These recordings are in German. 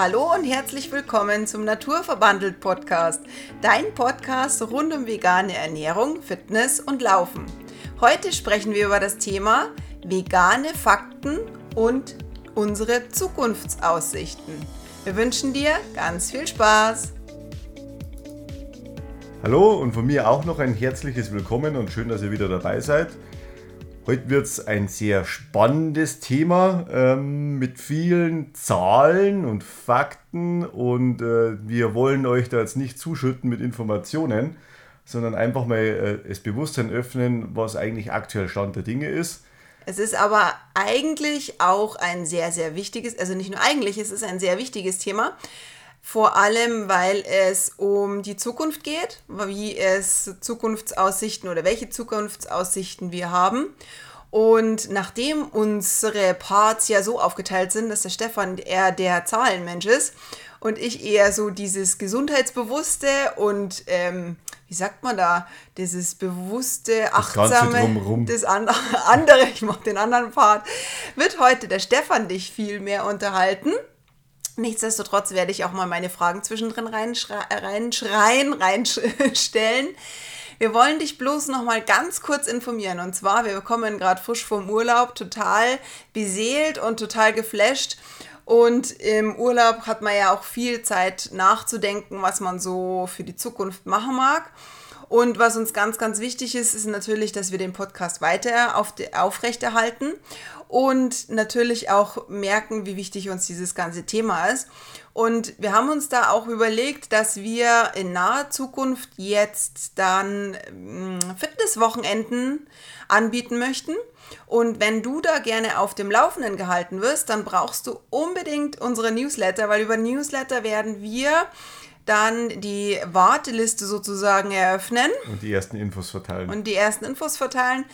Hallo und herzlich willkommen zum Naturverbandelt Podcast, dein Podcast rund um vegane Ernährung, Fitness und Laufen. Heute sprechen wir über das Thema vegane Fakten und unsere Zukunftsaussichten. Wir wünschen dir ganz viel Spaß. Hallo und von mir auch noch ein herzliches Willkommen und schön, dass ihr wieder dabei seid. Heute wird es ein sehr spannendes Thema ähm, mit vielen Zahlen und Fakten und äh, wir wollen euch da jetzt nicht zuschütten mit Informationen, sondern einfach mal äh, das Bewusstsein öffnen, was eigentlich aktuell Stand der Dinge ist. Es ist aber eigentlich auch ein sehr, sehr wichtiges, also nicht nur eigentlich, es ist ein sehr wichtiges Thema. Vor allem, weil es um die Zukunft geht, wie es Zukunftsaussichten oder welche Zukunftsaussichten wir haben. Und nachdem unsere Parts ja so aufgeteilt sind, dass der Stefan eher der Zahlenmensch ist und ich eher so dieses gesundheitsbewusste und ähm, wie sagt man da, dieses bewusste, achtsame, das, das andere, ich mache den anderen Part, wird heute der Stefan dich viel mehr unterhalten. Nichtsdestotrotz werde ich auch mal meine Fragen zwischendrin reinschreien, reinstellen. Wir wollen dich bloß noch mal ganz kurz informieren. Und zwar, wir kommen gerade frisch vom Urlaub, total beseelt und total geflasht. Und im Urlaub hat man ja auch viel Zeit nachzudenken, was man so für die Zukunft machen mag. Und was uns ganz, ganz wichtig ist, ist natürlich, dass wir den Podcast weiter auf aufrechterhalten und natürlich auch merken, wie wichtig uns dieses ganze Thema ist. Und wir haben uns da auch überlegt, dass wir in naher Zukunft jetzt dann hm, Fitnesswochenenden anbieten möchten. Und wenn du da gerne auf dem Laufenden gehalten wirst, dann brauchst du unbedingt unsere Newsletter, weil über Newsletter werden wir dann die Warteliste sozusagen eröffnen. Und die ersten Infos verteilen. Und die ersten Infos verteilen.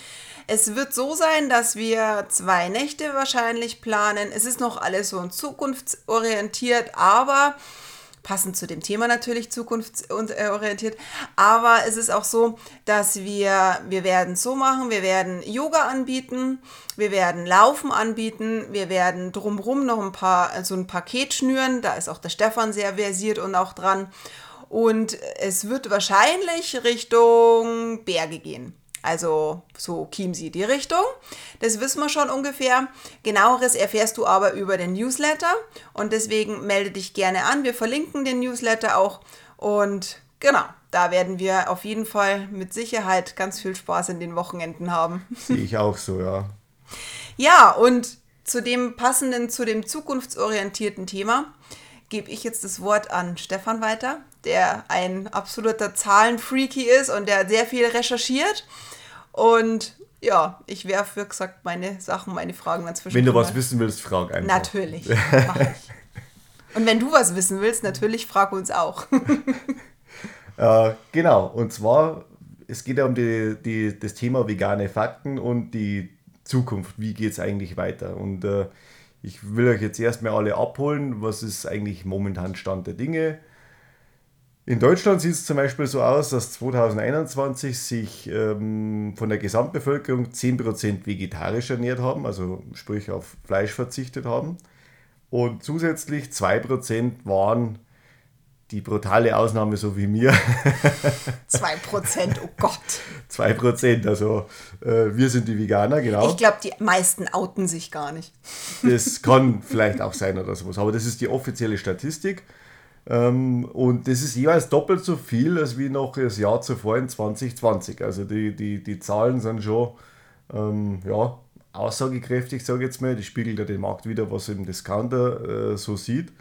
Es wird so sein, dass wir zwei Nächte wahrscheinlich planen. Es ist noch alles so zukunftsorientiert, aber passend zu dem Thema natürlich zukunftsorientiert. Aber es ist auch so, dass wir, wir werden so machen, wir werden Yoga anbieten, wir werden Laufen anbieten, wir werden drumherum noch ein paar, so ein Paket schnüren. Da ist auch der Stefan sehr versiert und auch dran. Und es wird wahrscheinlich Richtung Berge gehen. Also so Chiemsee die Richtung. Das wissen wir schon ungefähr. Genaueres erfährst du aber über den Newsletter und deswegen melde dich gerne an. Wir verlinken den Newsletter auch und genau, da werden wir auf jeden Fall mit Sicherheit ganz viel Spaß in den Wochenenden haben. Sehe ich auch so, ja. Ja, und zu dem passenden, zu dem zukunftsorientierten Thema gebe ich jetzt das Wort an Stefan weiter, der ein absoluter Zahlenfreaky ist und der sehr viel recherchiert. Und ja, ich werfe, wie gesagt, meine Sachen, meine Fragen dazwischen. Wenn du was wissen willst, frag einfach. Natürlich, mach ich. Und wenn du was wissen willst, natürlich frag uns auch. äh, genau, und zwar, es geht ja um die, die, das Thema vegane Fakten und die Zukunft. Wie geht es eigentlich weiter? Und äh, ich will euch jetzt erstmal alle abholen, was ist eigentlich momentan Stand der Dinge in Deutschland sieht es zum Beispiel so aus, dass 2021 sich ähm, von der Gesamtbevölkerung 10% vegetarisch ernährt haben, also sprich auf Fleisch verzichtet haben. Und zusätzlich 2% waren die brutale Ausnahme, so wie mir. 2%, oh Gott. 2%, also äh, wir sind die Veganer, genau. Ich glaube, die meisten outen sich gar nicht. Das kann vielleicht auch sein oder sowas, aber das ist die offizielle Statistik. Ähm, und das ist jeweils doppelt so viel als wie noch das Jahr zuvor in 2020. Also die, die, die Zahlen sind schon ähm, ja, aussagekräftig, sage ich jetzt mal. Die spiegelt ja den Markt wieder, was im Discounter äh, so sieht.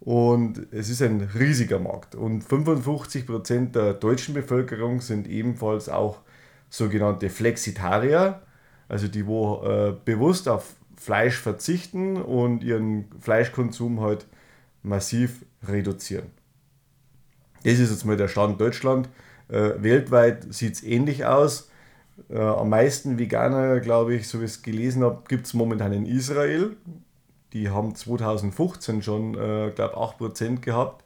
Und es ist ein riesiger Markt. Und 55% der deutschen Bevölkerung sind ebenfalls auch sogenannte Flexitarier, also die, wo äh, bewusst auf Fleisch verzichten und ihren Fleischkonsum halt massiv reduzieren. Das ist jetzt mal der Stand Deutschland. Äh, weltweit sieht es ähnlich aus. Äh, am meisten Veganer, glaube ich, so wie ich es gelesen habe, gibt es momentan in Israel. Die haben 2015 schon, äh, glaube ich, 8% gehabt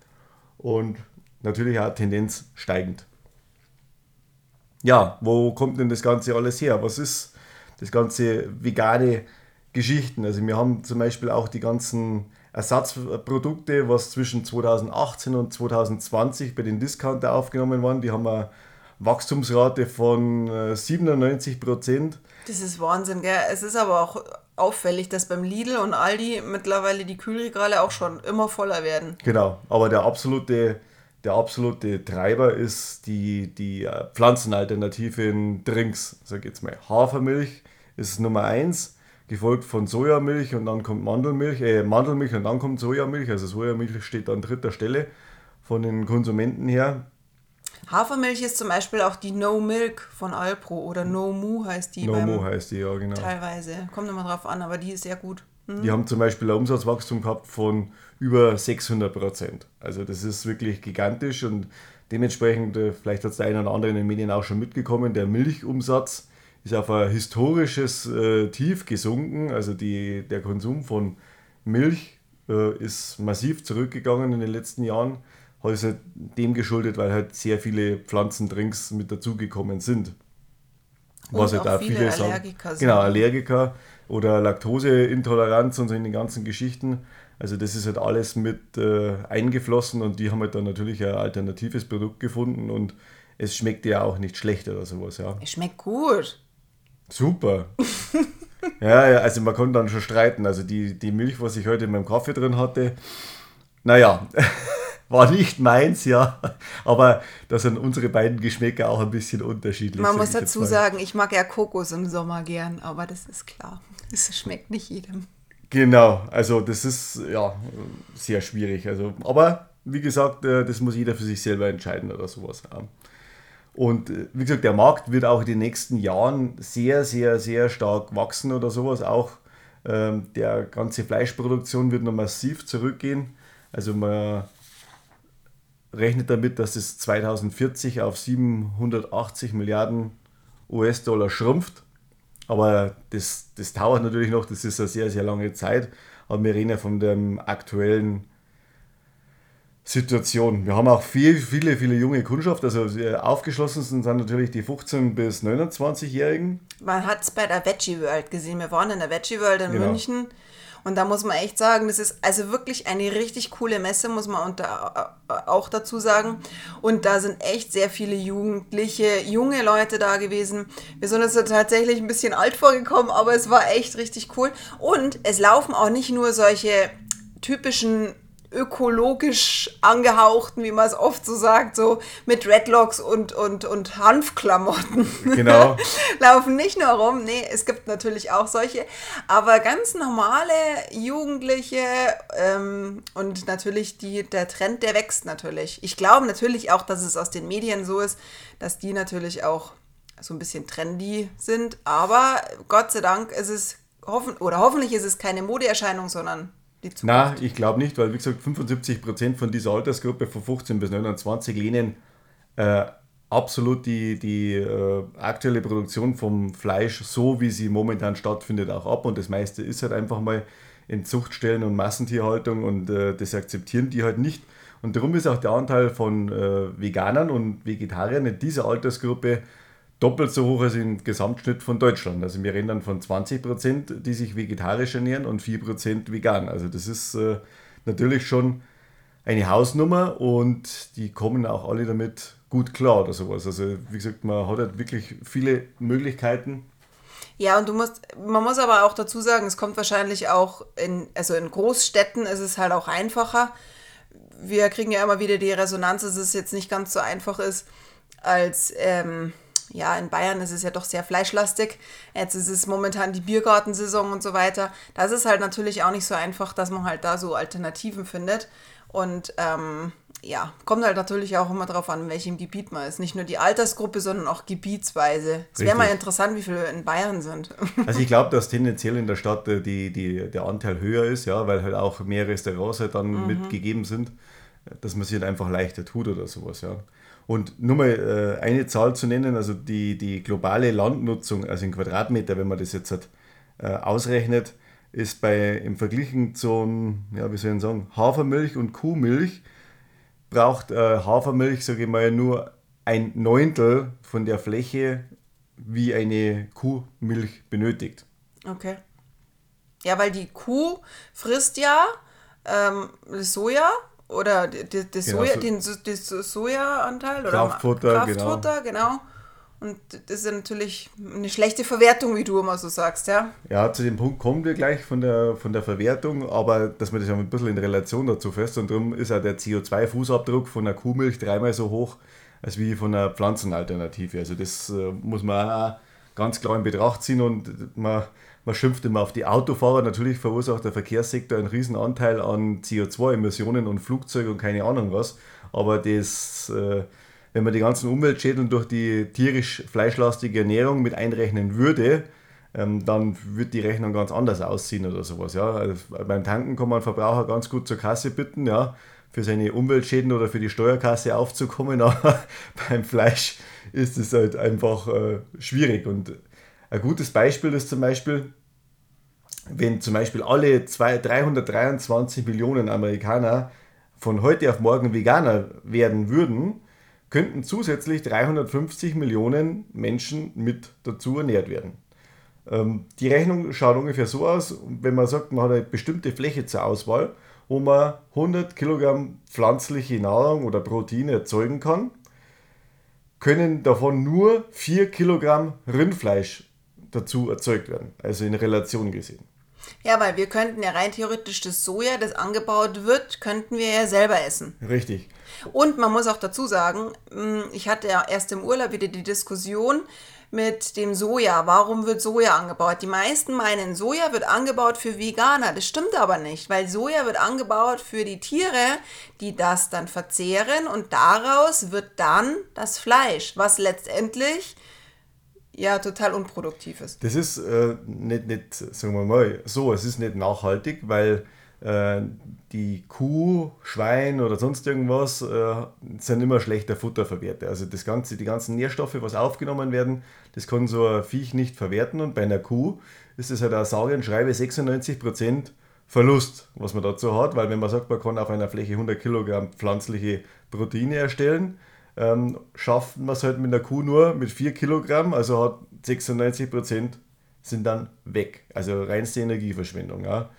und natürlich auch Tendenz steigend. Ja, wo kommt denn das Ganze alles her? Was ist das ganze vegane Geschichten. Also wir haben zum Beispiel auch die ganzen Ersatzprodukte, was zwischen 2018 und 2020 bei den Discounter aufgenommen waren. Die haben eine Wachstumsrate von 97 äh, Prozent. Das ist Wahnsinn, gell? Es ist aber auch auffällig, dass beim Lidl und Aldi mittlerweile die Kühlregale auch schon immer voller werden. Genau, aber der absolute, der absolute Treiber ist die, die äh, Pflanzenalternative in Drinks. Sag jetzt mal, Hafermilch ist Nummer 1 gefolgt von Sojamilch und dann kommt Mandelmilch, äh, Mandelmilch und dann kommt Sojamilch. Also Sojamilch steht an dritter Stelle von den Konsumenten her. Hafermilch ist zum Beispiel auch die No Milk von Alpro oder No Mu heißt die. No Mu heißt die, ja, genau. Teilweise. Kommt immer drauf an, aber die ist sehr gut. Mhm. Die haben zum Beispiel ein Umsatzwachstum gehabt von über 600 Prozent. Also das ist wirklich gigantisch und dementsprechend, äh, vielleicht hat es der eine oder andere in den Medien auch schon mitgekommen, der Milchumsatz ist auf ein historisches äh, Tief gesunken. Also die, der Konsum von Milch äh, ist massiv zurückgegangen in den letzten Jahren. Hat es halt dem geschuldet, weil halt sehr viele Pflanzendrinks mit dazugekommen sind. Und Was halt auch viele, viele Allergiker sind. Genau, Allergiker oder Laktoseintoleranz und so in den ganzen Geschichten. Also das ist halt alles mit äh, eingeflossen und die haben halt dann natürlich ein alternatives Produkt gefunden und es schmeckt ja auch nicht schlecht oder sowas, ja. Es schmeckt gut. Super. ja, ja, also man konnte dann schon streiten. Also die, die Milch, was ich heute in meinem Kaffee drin hatte, naja, war nicht meins, ja. Aber da sind unsere beiden Geschmäcker auch ein bisschen unterschiedlich. Man muss dazu sagen, ich mag ja Kokos im Sommer gern, aber das ist klar. Es schmeckt nicht jedem. Genau, also das ist ja sehr schwierig. Also, aber wie gesagt, äh, das muss jeder für sich selber entscheiden oder sowas. Und äh, wie gesagt, der Markt wird auch in den nächsten Jahren sehr, sehr, sehr stark wachsen oder sowas. Auch ähm, der ganze Fleischproduktion wird noch massiv zurückgehen. Also man rechnet damit, dass es 2040 auf 780 Milliarden US-Dollar schrumpft. Aber das, das dauert natürlich noch, das ist eine sehr, sehr lange Zeit. Aber wir reden ja von dem aktuellen Situation. Wir haben auch viel, viele, viele junge Kundschaft. Also aufgeschlossen sind, sind natürlich die 15- bis 29-Jährigen. Man hat es bei der Veggie World gesehen. Wir waren in der Veggie World in genau. München. Und da muss man echt sagen, das ist also wirklich eine richtig coole Messe, muss man unter, äh, auch dazu sagen. Und da sind echt sehr viele Jugendliche, junge Leute da gewesen. Wir sind uns tatsächlich ein bisschen alt vorgekommen, aber es war echt richtig cool. Und es laufen auch nicht nur solche typischen ökologisch angehauchten, wie man es oft so sagt, so mit Redlocks und, und, und Hanfklamotten. Genau. Laufen nicht nur rum. Nee, es gibt natürlich auch solche, aber ganz normale Jugendliche ähm, und natürlich die, der Trend, der wächst natürlich. Ich glaube natürlich auch, dass es aus den Medien so ist, dass die natürlich auch so ein bisschen trendy sind, aber Gott sei Dank ist es hoffen oder hoffentlich ist es keine Modeerscheinung, sondern die Zukunft? Nein, ich glaube nicht, weil wie gesagt 75% von dieser Altersgruppe von 15 bis 29 lehnen äh, absolut die, die äh, aktuelle Produktion vom Fleisch, so wie sie momentan stattfindet, auch ab. Und das meiste ist halt einfach mal in Zuchtstellen und Massentierhaltung und äh, das akzeptieren die halt nicht. Und darum ist auch der Anteil von äh, Veganern und Vegetariern in dieser Altersgruppe doppelt so hoch als im Gesamtschnitt von Deutschland. Also wir reden dann von 20 Prozent, die sich vegetarisch ernähren und 4 Prozent vegan. Also das ist äh, natürlich schon eine Hausnummer und die kommen auch alle damit gut klar oder sowas. Also wie gesagt, man hat halt wirklich viele Möglichkeiten. Ja, und du musst, man muss aber auch dazu sagen, es kommt wahrscheinlich auch in, also in Großstädten ist es halt auch einfacher. Wir kriegen ja immer wieder die Resonanz, dass es jetzt nicht ganz so einfach ist, als ähm, ja, in Bayern ist es ja doch sehr fleischlastig. Jetzt ist es momentan die Biergartensaison und so weiter. Das ist halt natürlich auch nicht so einfach, dass man halt da so Alternativen findet. Und ähm, ja, kommt halt natürlich auch immer darauf an, in welchem Gebiet man ist. Nicht nur die Altersgruppe, sondern auch gebietsweise. Es wäre mal interessant, wie viele in Bayern sind. Also ich glaube, dass tendenziell in der Stadt äh, die, die, der Anteil höher ist, ja, weil halt auch mehr Restaurants halt dann mhm. mitgegeben sind, dass man sich halt einfach leichter tut oder sowas, ja. Und nur mal äh, eine Zahl zu nennen, also die, die globale Landnutzung, also in Quadratmeter, wenn man das jetzt hat, äh, ausrechnet, ist bei im Vergleich zum, ja, wie soll ich sagen, Hafermilch und Kuhmilch, braucht äh, Hafermilch, sage ich mal, nur ein Neuntel von der Fläche, wie eine Kuhmilch benötigt. Okay. Ja, weil die Kuh frisst ja ähm, Soja oder das, das Genau, Soja, so- den das Sojaanteil oder Kraftfutter, Kraftfutter, genau. Und das ist ja natürlich eine schlechte Verwertung, wie du immer so sagst, ja. Ja, zu dem Punkt kommen wir gleich von der, von der Verwertung, aber dass man das ja ein bisschen in Relation dazu fest und darum ist auch der CO2-Fußabdruck von der Kuhmilch dreimal so hoch als wie von einer Pflanzenalternative. Also das äh, muss man auch ganz klar in Betracht ziehen und man, man schimpft immer auf die Autofahrer. Natürlich verursacht der Verkehrssektor einen riesen Anteil an CO2-Emissionen und Flugzeuge und keine Ahnung was, aber das... Äh, wenn man die ganzen Umweltschäden durch die tierisch-fleischlastige Ernährung mit einrechnen würde, ähm, dann wird die Rechnung ganz anders aussehen oder sowas. Ja? Also beim Tanken kann man Verbraucher ganz gut zur Kasse bitten, ja, für seine Umweltschäden oder für die Steuerkasse aufzukommen, aber beim Fleisch ist es halt einfach äh, schwierig. Und ein gutes Beispiel ist zum Beispiel, wenn zum Beispiel alle zwei, 323 Millionen Amerikaner von heute auf morgen Veganer werden würden, könnten zusätzlich 350 Millionen Menschen mit dazu ernährt werden. Ähm, die Rechnung schaut ungefähr so aus, wenn man sagt, man hat eine bestimmte Fläche zur Auswahl, wo man 100 Kilogramm pflanzliche Nahrung oder Proteine erzeugen kann, können davon nur 4 Kilogramm Rindfleisch dazu erzeugt werden, also in Relation gesehen. Ja, weil wir könnten ja rein theoretisch das Soja, das angebaut wird, könnten wir ja selber essen. Richtig. Und man muss auch dazu sagen, mh, ich hatte ja erst im Urlaub wieder die Diskussion mit dem Soja. Warum wird Soja angebaut? Die meisten meinen, Soja wird angebaut für Veganer. Das stimmt aber nicht, weil Soja wird angebaut für die Tiere, die das dann verzehren und daraus wird dann das Fleisch, was letztendlich ja total unproduktiv ist. Das ist äh, nicht, nicht, sagen wir mal, so, es ist nicht nachhaltig, weil äh, die Kuh, Schwein oder sonst irgendwas äh, sind immer schlechter Futterverwerter. Also das ganze, die ganzen Nährstoffe, was aufgenommen werden, das kann so ein Viech nicht verwerten und bei einer Kuh ist es halt auch sage und schreibe 96% Verlust, was man dazu hat, weil wenn man sagt, man kann auf einer Fläche 100 Kilogramm pflanzliche Proteine erstellen, ähm, schafft man es halt mit einer Kuh nur mit 4 Kilogramm, also hat 96 Prozent sind dann weg. Also reinste Energieverschwendung. Ja.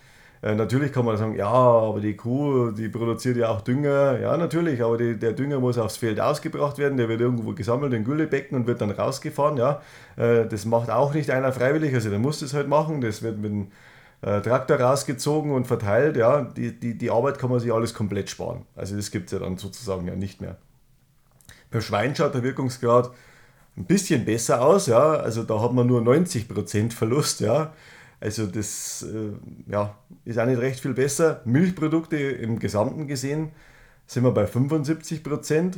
Äh, natürlich kann man sagen, ja, aber die Kuh, die produziert ja auch Dünger. Ja, natürlich, aber die, der Dünger muss aufs Feld ausgebracht werden, der wird irgendwo gesammelt in Güllebecken und wird dann rausgefahren. Ja. Äh, das macht auch nicht einer freiwillig, also der muss das halt machen. Das wird mit dem äh, Traktor rausgezogen und verteilt. Ja. Die, die, die Arbeit kann man sich alles komplett sparen. Also das gibt es ja dann sozusagen ja nicht mehr. Beim Schwein schaut der Wirkungsgrad ein bisschen besser aus, ja. Also da hat man nur 90% Verlust, ja. Also das äh, ja, ist auch nicht recht viel besser. Milchprodukte im Gesamten gesehen sind wir bei 75%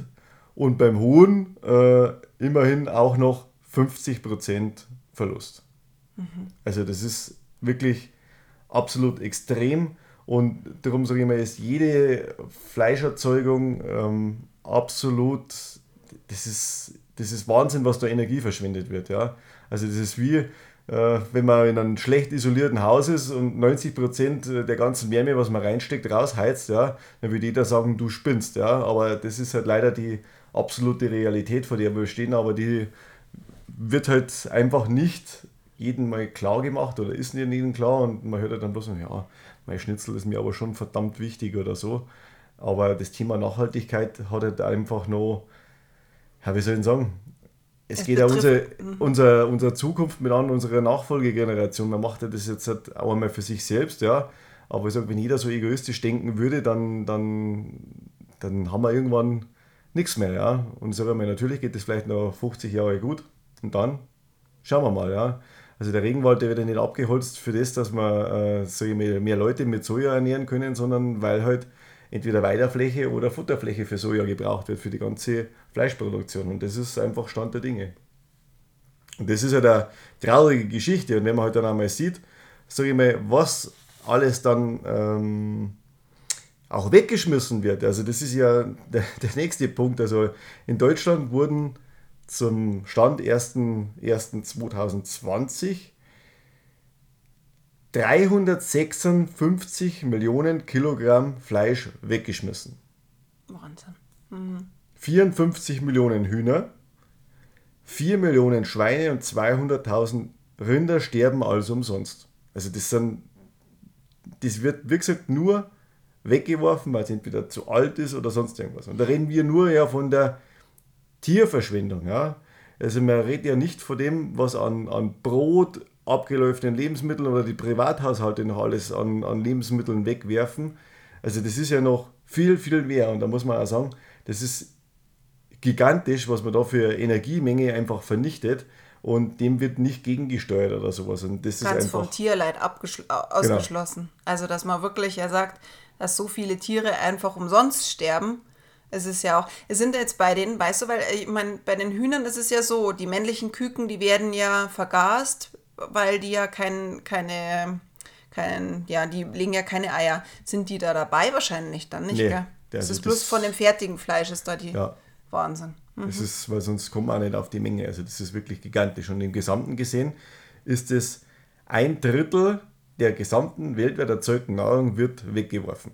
und beim Huhn äh, immerhin auch noch 50% Verlust. Also das ist wirklich absolut extrem und darum sage ich mal, ist jede Fleischerzeugung ähm, absolut, das ist, das ist Wahnsinn, was da Energie verschwendet wird. Ja? Also das ist wie, äh, wenn man in einem schlecht isolierten Haus ist und 90% der ganzen Wärme, was man reinsteckt, rausheizt, ja, dann würde jeder sagen, du spinnst. Ja? Aber das ist halt leider die absolute Realität, vor der wir stehen, aber die wird halt einfach nicht jedem mal klar gemacht oder ist nicht jedem klar und man hört halt dann bloß, ja, mein Schnitzel ist mir aber schon verdammt wichtig oder so. Aber das Thema Nachhaltigkeit hat halt einfach noch, ja, wie soll ich sagen, es, Es geht ja unsere, betrifft- unser, unsere Zukunft mit an, unsere Nachfolgegeneration. Man macht ja das jetzt halt auch einmal für sich selbst, ja. Aber ich sage, wenn jeder so egoistisch denken würde, dann, dann, dann haben wir irgendwann nichts mehr, ja. Und ich sage mal, natürlich geht das vielleicht noch 50 Jahre gut und dann schauen wir mal, ja. Also der Regenwald, der wird ja nicht abgeholzt für das, dass wir äh, ich mal, mehr Leute mit Soja ernähren können, sondern weil halt entweder Weidefläche oder Futterfläche für Soja gebraucht wird, für die ganze Fleischproduktion. Und das ist einfach Stand der Dinge. Und das ist ja eine traurige Geschichte. Und wenn man halt dann einmal sieht, sage ich mal, was alles dann ähm, auch weggeschmissen wird. Also das ist ja der, der nächste Punkt. Also in Deutschland wurden zum Stand 1.1.2020 356 Millionen Kilogramm Fleisch weggeschmissen. Wahnsinn. 54 Millionen Hühner, 4 Millionen Schweine und 200.000 Rinder sterben also umsonst. Also das sind das wird, wie gesagt, nur weggeworfen, weil es entweder zu alt ist oder sonst irgendwas. Und da reden wir nur ja von der Tierverschwendung. Ja? Also man redet ja nicht von dem, was an, an Brot, abgelaufenen Lebensmitteln oder die Privathaushalte noch alles an, an Lebensmitteln wegwerfen. Also das ist ja noch viel, viel mehr. Und da muss man auch sagen, das ist gigantisch, was man da für Energiemenge einfach vernichtet. Und dem wird nicht gegengesteuert oder sowas. Und das Ganz ist einfach, vom Tierleid ausgeschlossen. Genau. Also dass man wirklich ja sagt, dass so viele Tiere einfach umsonst sterben. Es ist ja auch, es sind jetzt bei den, weißt du, weil ich meine, bei den Hühnern ist es ja so, die männlichen Küken, die werden ja vergast, weil die ja kein, keine, kein, ja, die legen ja keine Eier. Sind die da dabei? Wahrscheinlich dann nicht, nee, gell? Das ist bloß von dem fertigen Fleisch ist da die ja. Wahnsinn. Mhm. Das ist, weil sonst kommt man auch nicht auf die Menge. Also das ist wirklich gigantisch. Und im Gesamten gesehen ist es ein Drittel der gesamten weltweit erzeugten Nahrung wird weggeworfen.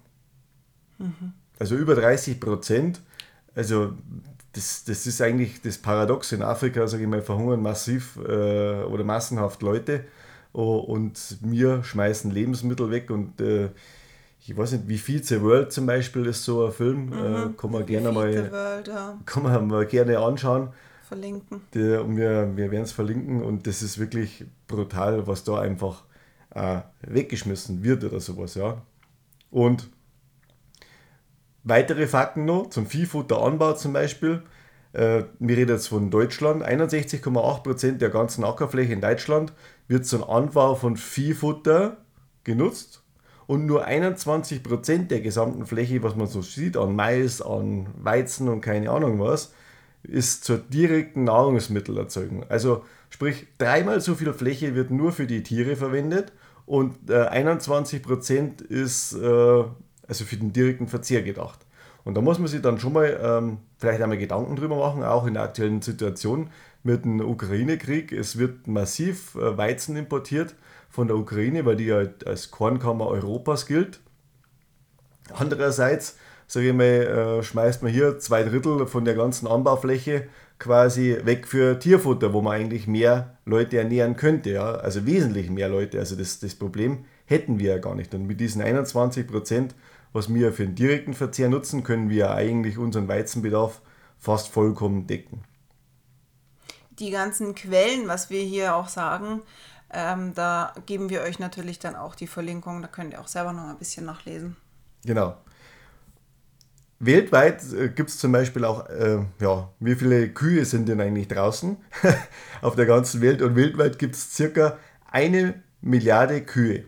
Mhm. Also über 30 Prozent. Also das, das ist eigentlich das Paradox. In Afrika, sage ich mal, verhungern massiv äh, oder massenhaft Leute oh, und wir schmeißen Lebensmittel weg und äh, ich weiß nicht, wie viel The World zum Beispiel ist so ein Film, mhm. äh, kann man gerne mal, World, ja. kann man mal gerne anschauen. Verlinken. Der, und wir, wir werden es verlinken und das ist wirklich brutal, was da einfach äh, weggeschmissen wird oder sowas, ja. Und weitere Fakten noch zum Viehfutteranbau zum Beispiel. Äh, wir reden jetzt von Deutschland. 61,8% der ganzen Ackerfläche in Deutschland wird zum Anbau von Viehfutter genutzt und nur 21% der gesamten Fläche, was man so sieht, an Mais, an Weizen und keine Ahnung was, ist zur direkten Nahrungsmittelerzeugung. Also sprich, dreimal so viel Fläche wird nur für die Tiere verwendet und äh, 21% ist äh, also für den direkten Verzehr gedacht. Und da muss man sich dann schon mal ähm, vielleicht einmal Gedanken drüber machen, auch in der aktuellen Situation mit dem Ukraine-Krieg. Es wird massiv äh, Weizen importiert von der Ukraine, weil die ja als Kornkammer Europas gilt. Andererseits, sage ich mal, äh, schmeißt man hier zwei Drittel von der ganzen Anbaufläche quasi weg für Tierfutter, wo man eigentlich mehr Leute ernähren könnte, ja, also wesentlich mehr Leute. Also das, das Problem hätten wir ja gar nicht. Und mit diesen 21 Prozent, was wir für den direkten Verzehr nutzen, können wir eigentlich unseren Weizenbedarf fast vollkommen decken. Die ganzen Quellen, was wir hier auch sagen, ähm, da geben wir euch natürlich dann auch die Verlinkung. Da könnt ihr auch selber noch ein bisschen nachlesen. Genau. Weltweit äh, gibt es zum Beispiel auch, äh, ja, wie viele Kühe sind denn eigentlich draußen auf der ganzen Welt? Und weltweit gibt es circa eine Milliarde Kühe,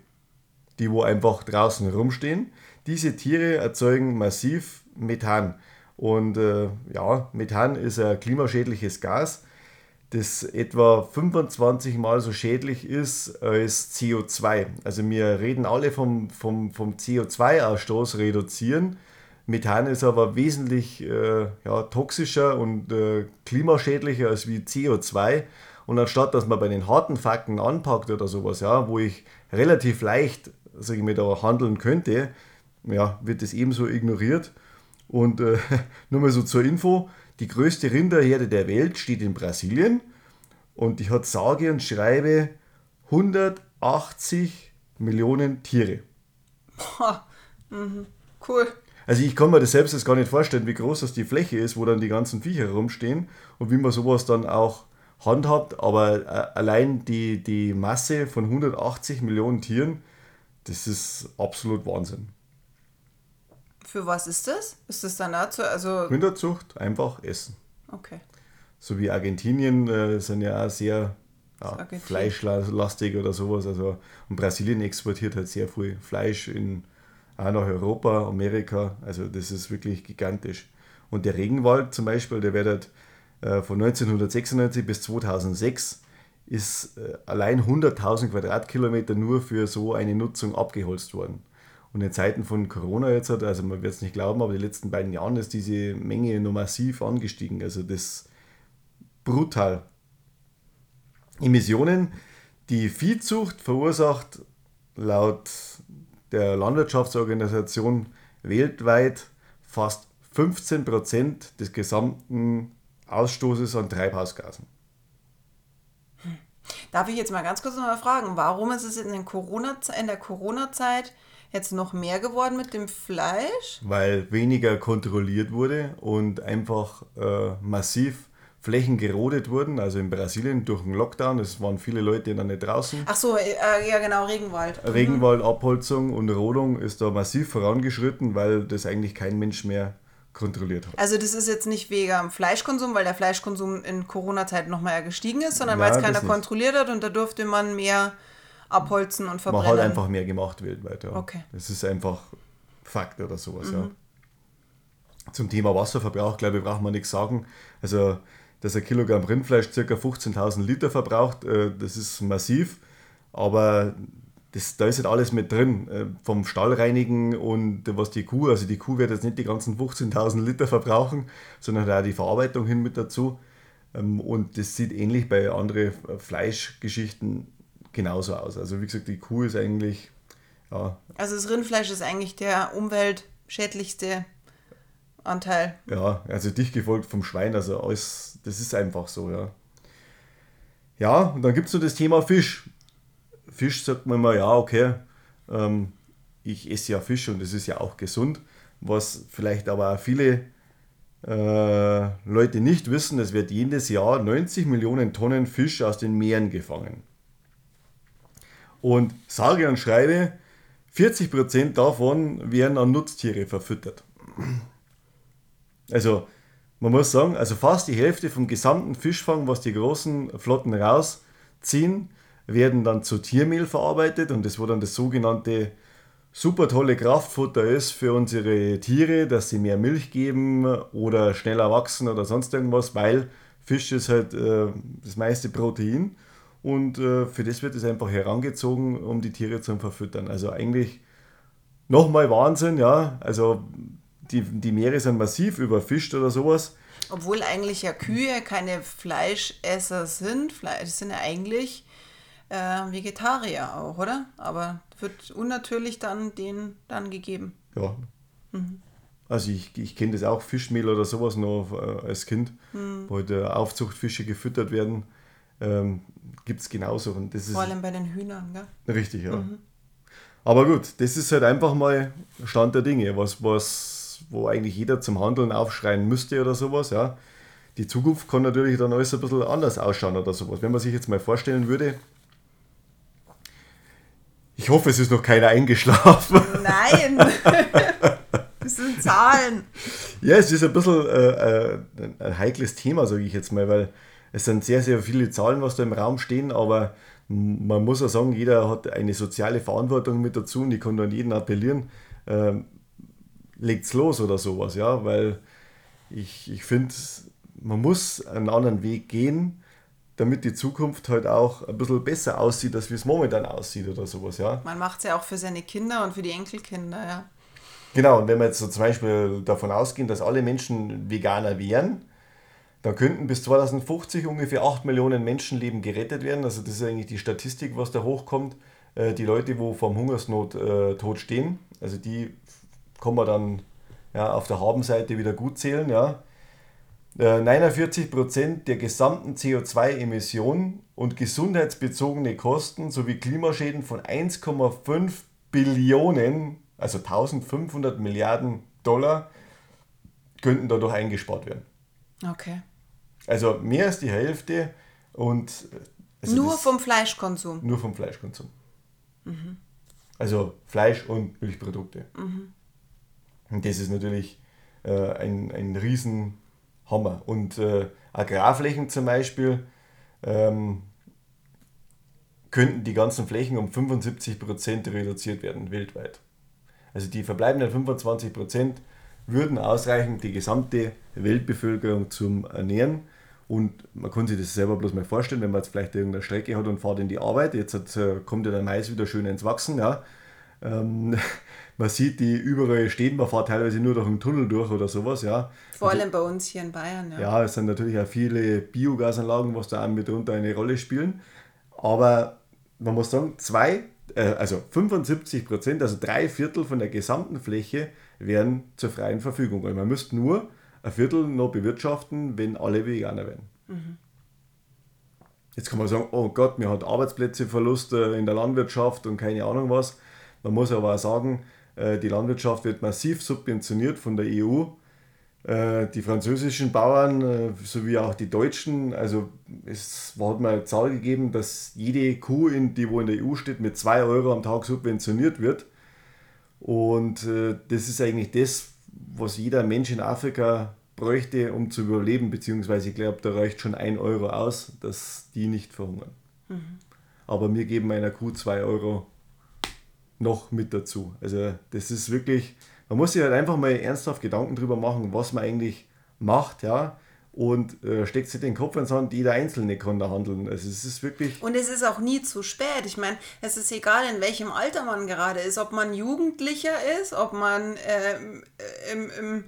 die wo einfach draußen rumstehen. Diese Tiere erzeugen massiv Methan. Und äh, ja, Methan ist ein klimaschädliches Gas, das etwa 25 Mal so schädlich ist als CO2. Also wir reden alle vom, vom, vom CO2-Ausstoß reduzieren Methan ist aber wesentlich äh, ja, toxischer und äh, klimaschädlicher als wie CO2. Und anstatt dass man bei den harten Fakten anpackt oder sowas, ja, wo ich relativ leicht, sage ich handeln könnte, ja, wird das ebenso ignoriert. Und äh, nur mal so zur Info, die größte Rinderherde der Welt steht in Brasilien und die hat sage und schreibe 180 Millionen Tiere. Boah, mhm. cool. Also ich kann mir das selbst jetzt gar nicht vorstellen, wie groß das die Fläche ist, wo dann die ganzen Viecher rumstehen und wie man sowas dann auch handhabt. Aber äh, allein die, die Masse von 180 Millionen Tieren, das ist absolut Wahnsinn. Für was ist das? Ist das dann dazu? Also Rinderzucht, einfach essen. Okay. So wie Argentinien äh, sind ja auch sehr ja, fleischlastig oder sowas. Also, und Brasilien exportiert halt sehr viel Fleisch in auch nach Europa, Amerika. Also das ist wirklich gigantisch. Und der Regenwald zum Beispiel, der wird halt, äh, von 1996 bis 2006 ist äh, allein 100.000 Quadratkilometer nur für so eine Nutzung abgeholzt worden. Und in Zeiten von Corona jetzt, hat, also man wird es nicht glauben, aber die letzten beiden Jahren ist diese Menge noch massiv angestiegen. Also das brutal. Emissionen. Die Viehzucht verursacht laut der Landwirtschaftsorganisation weltweit fast 15 Prozent des gesamten Ausstoßes an Treibhausgasen. Darf ich jetzt mal ganz kurz noch mal fragen, warum ist es in, Corona, in der Corona-Zeit jetzt noch mehr geworden mit dem Fleisch? Weil weniger kontrolliert wurde und einfach äh, massiv Flächen gerodet wurden. Also in Brasilien durch den Lockdown, es waren viele Leute dann nicht draußen. Ach so, äh, ja genau, Regenwald. Mhm. Regenwaldabholzung und Rodung ist da massiv vorangeschritten, weil das eigentlich kein Mensch mehr kontrolliert hat. Also das ist jetzt nicht wegen Fleischkonsum, weil der Fleischkonsum in Corona-Zeit nochmal gestiegen ist, sondern weil es keiner kontrolliert hat und da durfte man mehr abholzen und Man verbrennen. hat einfach mehr gemacht weltweit. Ja. Okay. Das ist einfach Fakt oder sowas. Ja. Zum Thema Wasserverbrauch, glaube ich, braucht man nichts sagen. Also, dass ein Kilogramm Rindfleisch ca. 15.000 Liter verbraucht, äh, das ist massiv. Aber das, da ist nicht alles mit drin. Äh, vom Stallreinigen und was die Kuh, also die Kuh wird jetzt nicht die ganzen 15.000 Liter verbrauchen, sondern auch die Verarbeitung hin mit dazu. Ähm, und das sieht ähnlich bei anderen Fleischgeschichten genauso aus. Also wie gesagt, die Kuh ist eigentlich, ja, Also das Rindfleisch ist eigentlich der umweltschädlichste Anteil. ja, also dicht gefolgt vom Schwein, also alles, das ist einfach so, ja. Ja, und dann gibt es noch das Thema Fisch. Fisch sagt man immer, ja, okay, ähm, ich esse ja Fisch und das ist ja auch gesund. Was vielleicht aber auch viele äh, Leute nicht wissen, es wird jedes Jahr 90 Millionen Tonnen Fisch aus den Meeren gefangen. Und sage und schreibe, 40% davon werden an Nutztiere verfüttert. Also, man muss sagen, also fast die Hälfte vom gesamten Fischfang, was die großen Flotten rausziehen, werden dann zu Tiermehl verarbeitet und das wo dann das sogenannte super tolle Kraftfutter ist für unsere Tiere, dass sie mehr Milch geben oder schneller wachsen oder sonst irgendwas, weil Fisch ist halt äh, das meiste Protein und äh, für das wird es einfach herangezogen, um die Tiere zu verfüttern. Also eigentlich nochmal Wahnsinn, ja. Also die, die Meere sind massiv überfischt oder sowas. Obwohl eigentlich ja Kühe keine Fleischesser sind. Fle- Das sind ja eigentlich äh, Vegetarier auch, oder? Aber wird unnatürlich dann denen dann gegeben. Ja. Also ich, ich kenne das auch, Fischmehl oder sowas noch äh, als Kind, wo halt äh, Aufzuchtfische gefüttert werden. Ähm, Gibt es genauso. Und das ist Vor allem bei den Hühnern, gell? richtig, ja. Aber gut, das ist halt einfach mal Stand der Dinge, was, was, wo eigentlich jeder zum Handeln aufschreien müsste oder sowas, ja. Die Zukunft kann natürlich dann alles ein bisschen anders ausschauen oder sowas. Wenn man sich jetzt mal vorstellen würde, ich hoffe, es ist noch keiner eingeschlafen. Nein! das sind Zahlen. Ja, es ist ein bisschen äh, äh, ein heikles Thema, sage ich jetzt mal, weil es sind sehr, sehr viele Zahlen, was da im Raum stehen, aber man muss ja sagen, jeder hat eine soziale Verantwortung mit dazu und ich kann an jeden appellieren, ähm, legt's los oder sowas, ja, weil ich, ich finde, man muss einen anderen Weg gehen, damit die Zukunft halt auch ein bisschen besser aussieht, als wie es momentan aussieht oder sowas, ja. Man macht es ja auch für seine Kinder und für die Enkelkinder, ja. Genau, und wenn wir jetzt so zum Beispiel davon ausgehen, dass alle Menschen Veganer wären, dann könnten bis 2050 ungefähr 8 Millionen Menschenleben gerettet werden. Also das ist eigentlich die Statistik, was da hochkommt. Äh, Die Leute, wo vom Hungersnot äh, tot stehen, also die kann man dann ja, auf der Habenseite wieder gut zählen. Ja. Äh, 49% der gesamten CO2-Emissionen und gesundheitsbezogene Kosten sowie Klimaschäden von 1,5 Billionen, also 1500 Milliarden Dollar, könnten dadurch eingespart werden. Okay. Also mehr als die Hälfte und also Nur vom Fleischkonsum. nur vom Fleischkonsum. Also Fleisch und Milchprodukte. Und das ist natürlich äh, ein, ein Riesenhammer. Und äh, Agrarflächen zum Beispiel ähm, könnten die ganzen Flächen um 75% reduziert werden weltweit. Also die verbleibenden 25% würden ausreichen, die gesamte Weltbevölkerung zum Ernähren. Und man kann sich das selber bloß mal vorstellen, wenn man jetzt vielleicht irgendeine Strecke hat und fährt in die Arbeit, jetzt hat, äh, kommt ja der Mais wieder schön ins Wachsen, ja. Ähm, man sieht die überall stehen, man fährt teilweise nur durch einen Tunnel durch oder sowas, ja. Vor allem bei uns hier in Bayern, ja. Ja, es sind natürlich auch viele Biogasanlagen, was da auch mitunter eine Rolle spielen. Aber man muss sagen, zwei, äh, also 75 Prozent, also drei Viertel von der gesamten Fläche wären zur freien Verfügung. Und man müsste nur ein Viertel noch bewirtschaften, wenn alle Veganer wären. Jetzt kann man sagen, oh Gott, mir hat Arbeitsplätze Verluste in der Landwirtschaft und keine Ahnung was. Man muss aber auch sagen, äh, die Landwirtschaft wird massiv subventioniert von der EU. Äh, die französischen Bauern äh, sowie auch die deutschen, also es hat mal eine Zahl gegeben, dass jede Kuh, in, die wo in der EU steht, mit 2 Euro am Tag subventioniert wird. Und das ist eigentlich das, was jeder Mensch in Afrika bräuchte, um zu überleben, beziehungsweise ich glaube, da reicht schon 1 Euro aus, dass die nicht verhungern. Mhm. Aber wir geben einer Kuh 2 Euro noch mit dazu. Also das ist wirklich, man muss sich halt einfach mal ernsthaft Gedanken darüber machen, was man eigentlich macht, ja. Und äh, steckt sich den Kopf ins Hand, jeder Einzelne kann da handeln. Also es ist wirklich. Und es ist auch nie zu spät. Ich meine, es ist egal, in welchem Alter man gerade ist, ob man Jugendlicher ist, ob man äh, im, im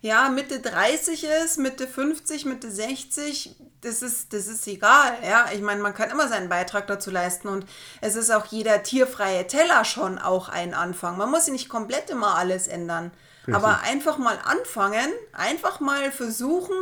ja, Mitte 30 ist, Mitte 50, Mitte 60, das ist, das ist egal. Ja, ich meine, man kann immer seinen Beitrag dazu leisten und es ist auch jeder tierfreie Teller schon auch ein Anfang. Man muss nicht komplett immer alles ändern, Richtig. aber einfach mal anfangen, einfach mal versuchen,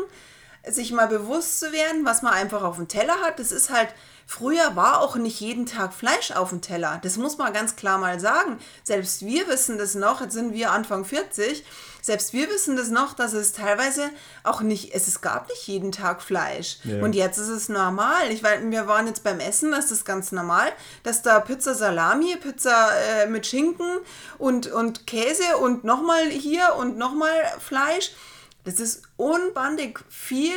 sich mal bewusst zu werden, was man einfach auf dem Teller hat. Das ist halt, früher war auch nicht jeden Tag Fleisch auf dem Teller. Das muss man ganz klar mal sagen. Selbst wir wissen das noch, jetzt sind wir Anfang 40 selbst wir wissen das noch, dass es teilweise auch nicht, es, es gab nicht jeden Tag Fleisch. Ja. Und jetzt ist es normal. Ich weiß, wir waren jetzt beim Essen, das ist ganz normal, dass da Pizza Salami, Pizza äh, mit Schinken und, und Käse und nochmal hier und nochmal Fleisch. Das ist unbandig viel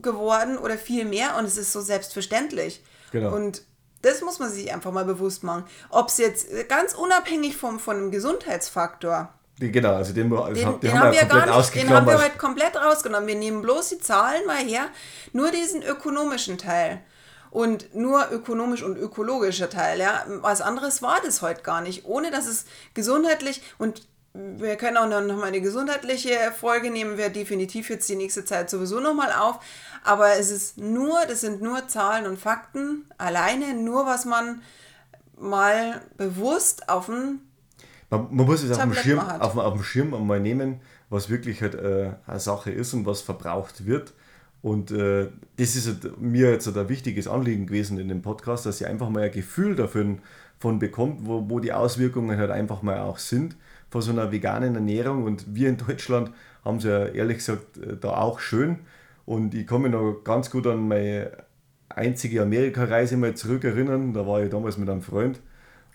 geworden oder viel mehr und es ist so selbstverständlich. Genau. Und das muss man sich einfach mal bewusst machen. Ob es jetzt ganz unabhängig vom, von dem Gesundheitsfaktor, Genau, also den, den, den, den haben, haben wir gar nicht, den haben wir halt komplett rausgenommen. Wir nehmen bloß die Zahlen mal her, nur diesen ökonomischen Teil und nur ökonomisch und ökologischer Teil. Ja, was anderes war das heute gar nicht, ohne dass es gesundheitlich und wir können auch noch mal eine gesundheitliche Folge nehmen, wir definitiv jetzt die nächste Zeit sowieso noch mal auf. Aber es ist nur, das sind nur Zahlen und Fakten alleine, nur was man mal bewusst auf den man, man muss es auf dem, Schirm, auf, auf dem Schirm einmal nehmen, was wirklich halt äh, eine Sache ist und was verbraucht wird. Und äh, das ist halt mir jetzt ein wichtiges Anliegen gewesen in dem Podcast, dass ihr einfach mal ein Gefühl davon von bekommt, wo, wo die Auswirkungen halt einfach mal auch sind von so einer veganen Ernährung. Und wir in Deutschland haben es ja ehrlich gesagt äh, da auch schön. Und ich mich noch ganz gut an meine einzige Amerika-Reise mal zurückerinnern. Da war ich damals mit einem Freund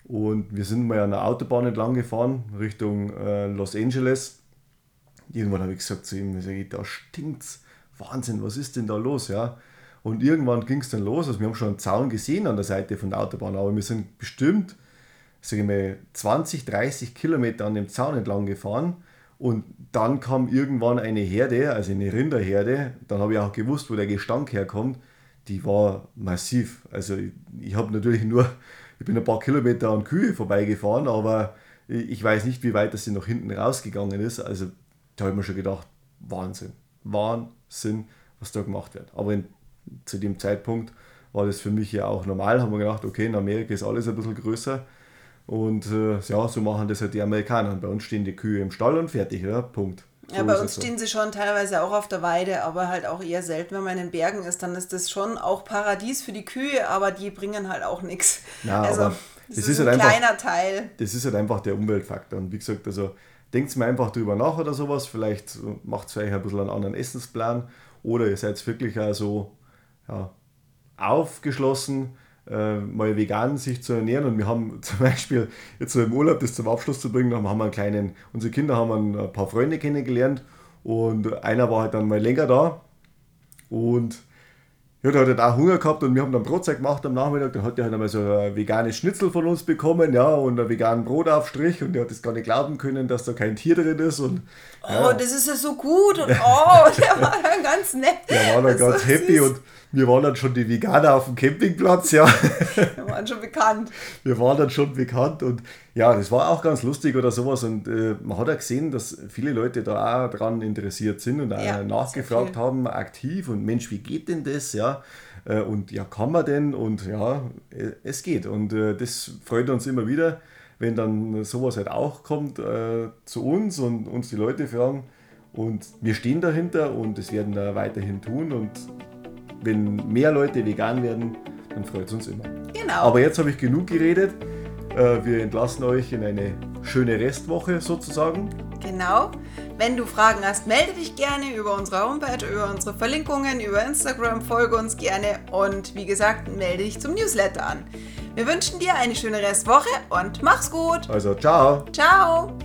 und wir sind mal an der Autobahn entlang gefahren, Richtung äh, Los Angeles. Irgendwann habe ich gesagt zu ihm, ich da stinkt's. Wahnsinn, was ist denn da los? Ja? Und irgendwann ging es dann los. Also wir haben schon einen Zaun gesehen an der Seite von der Autobahn, aber wir sind bestimmt, sage ich mal, 20, 30 Kilometer an dem Zaun entlang gefahren. Und dann kam irgendwann eine Herde, also eine Rinderherde. Dann habe ich auch gewusst, wo der Gestank herkommt. Die war massiv. Also ich, ich habe natürlich nur ich bin ein paar Kilometer an Kühe vorbeigefahren, aber ich weiß nicht, wie weit das noch hinten rausgegangen ist. Also da habe ich mir schon gedacht, Wahnsinn, Wahnsinn, was da gemacht wird. Aber in, zu dem Zeitpunkt war das für mich ja auch normal. Haben wir gedacht, okay, in Amerika ist alles ein bisschen größer. Und äh, ja, so machen das halt die Amerikaner. Bei uns stehen die Kühe im Stall und fertig, ja, Punkt. Ja, bei uns stehen sie schon teilweise auch auf der Weide, aber halt auch eher selten, wenn man in den Bergen ist, dann ist das schon auch Paradies für die Kühe, aber die bringen halt auch nichts. Ja, also, aber das, das ist, ist, ein halt kleiner einfach, Teil. Das ist halt einfach der Umweltfaktor. Und wie gesagt, also denkt mal einfach drüber nach oder sowas. Vielleicht macht es euch ein bisschen einen anderen Essensplan oder ihr seid wirklich also ja, aufgeschlossen äh, mal vegan sich zu ernähren. Und wir haben zum Beispiel jetzt so im Urlaub das zum Abschluss zu bringen, haben wir einen kleinen, unsere Kinder haben ein paar Freunde kennengelernt und einer war halt dann mal länger da und ja, der hat halt auch Hunger gehabt und wir haben dann Brotzeit gemacht am Nachmittag. Dann hat er halt einmal so ein veganes Schnitzel von uns bekommen, ja, und einen veganen Brotaufstrich und der hat das gar nicht glauben können, dass da kein Tier drin ist. Und, ja. Oh, das ist ja so gut und oh, der war dann ganz nett. Der war dann ganz so happy süß. und wir waren dann schon die Veganer auf dem Campingplatz, ja. Wir waren schon bekannt. Wir waren dann schon bekannt und ja, das war auch ganz lustig oder sowas. Und äh, man hat ja gesehen, dass viele Leute da auch dran interessiert sind und auch ja, nachgefragt haben, aktiv und Mensch, wie geht denn das? Ja. Äh, und ja, kann man denn? Und ja, äh, es geht. Und äh, das freut uns immer wieder, wenn dann sowas halt auch kommt äh, zu uns und uns die Leute fragen. Und wir stehen dahinter und das werden wir weiterhin tun. Und wenn mehr Leute vegan werden, dann freut es uns immer. Genau. Aber jetzt habe ich genug geredet. Äh, wir entlassen euch in eine schöne Restwoche sozusagen. Genau. Wenn du Fragen hast, melde dich gerne über unsere Homepage, über unsere Verlinkungen, über Instagram, folge uns gerne und wie gesagt, melde dich zum Newsletter an. Wir wünschen dir eine schöne Restwoche und mach's gut. Also ciao. Ciao.